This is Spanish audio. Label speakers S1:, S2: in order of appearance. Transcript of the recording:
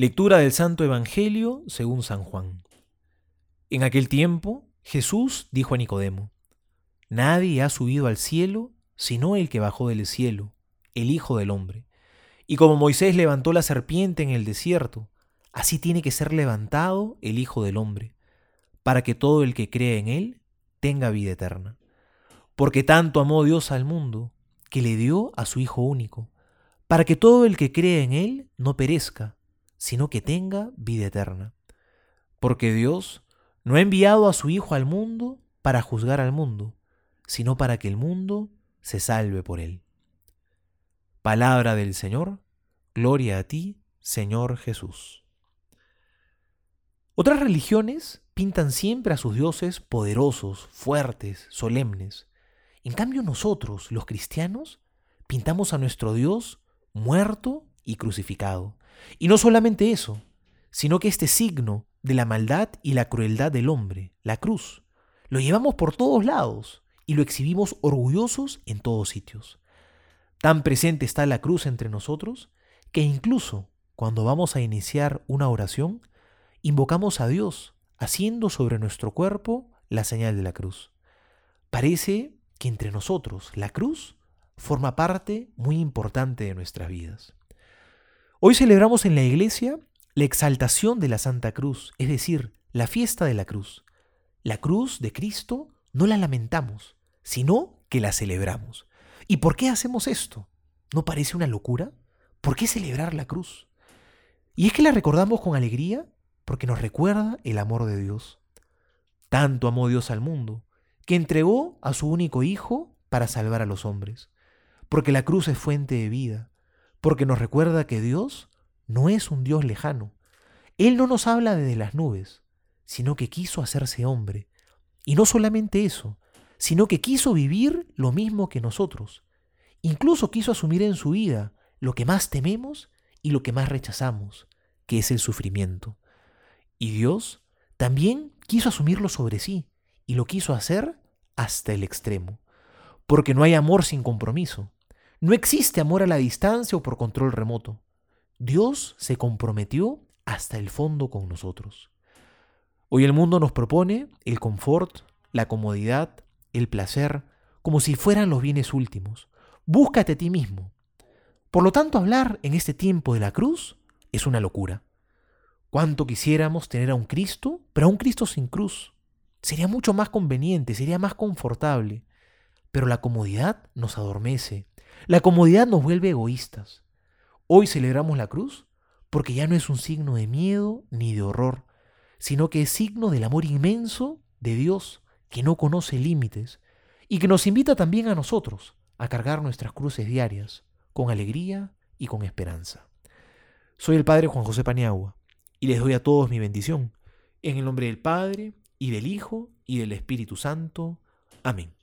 S1: Lectura del Santo Evangelio según San Juan. En aquel tiempo Jesús dijo a Nicodemo, Nadie ha subido al cielo sino el que bajó del cielo, el Hijo del Hombre. Y como Moisés levantó la serpiente en el desierto, así tiene que ser levantado el Hijo del Hombre, para que todo el que cree en él tenga vida eterna. Porque tanto amó Dios al mundo, que le dio a su Hijo único, para que todo el que cree en él no perezca, sino que tenga vida eterna. Porque Dios no ha enviado a su Hijo al mundo para juzgar al mundo, sino para que el mundo se salve por él. Palabra del Señor, gloria a ti, Señor Jesús. Otras religiones pintan siempre a sus dioses poderosos, fuertes, solemnes. En cambio nosotros, los cristianos, pintamos a nuestro Dios muerto y crucificado. Y no solamente eso, sino que este signo de la maldad y la crueldad del hombre, la cruz, lo llevamos por todos lados y lo exhibimos orgullosos en todos sitios. Tan presente está la cruz entre nosotros que incluso cuando vamos a iniciar una oración, invocamos a Dios haciendo sobre nuestro cuerpo la señal de la cruz. Parece que entre nosotros la cruz forma parte muy importante de nuestras vidas. Hoy celebramos en la iglesia la exaltación de la Santa Cruz, es decir, la fiesta de la cruz. La cruz de Cristo no la lamentamos, sino que la celebramos. ¿Y por qué hacemos esto? ¿No parece una locura? ¿Por qué celebrar la cruz? Y es que la recordamos con alegría porque nos recuerda el amor de Dios. Tanto amó Dios al mundo, que entregó a su único Hijo para salvar a los hombres. Porque la cruz es fuente de vida, porque nos recuerda que Dios no es un Dios lejano. Él no nos habla desde las nubes, sino que quiso hacerse hombre. Y no solamente eso, sino que quiso vivir lo mismo que nosotros. Incluso quiso asumir en su vida lo que más tememos y lo que más rechazamos, que es el sufrimiento. Y Dios también quiso asumirlo sobre sí, y lo quiso hacer hasta el extremo, porque no hay amor sin compromiso. No existe amor a la distancia o por control remoto. Dios se comprometió hasta el fondo con nosotros. Hoy el mundo nos propone el confort, la comodidad, el placer, como si fueran los bienes últimos. Búscate a ti mismo. Por lo tanto, hablar en este tiempo de la cruz es una locura. Cuánto quisiéramos tener a un Cristo, pero a un Cristo sin cruz. Sería mucho más conveniente, sería más confortable. Pero la comodidad nos adormece, la comodidad nos vuelve egoístas. Hoy celebramos la cruz porque ya no es un signo de miedo ni de horror, sino que es signo del amor inmenso de Dios que no conoce límites y que nos invita también a nosotros a cargar nuestras cruces diarias con alegría y con esperanza. Soy el Padre Juan José Paniagua y les doy a todos mi bendición, en el nombre del Padre, y del Hijo, y del Espíritu Santo. Amén.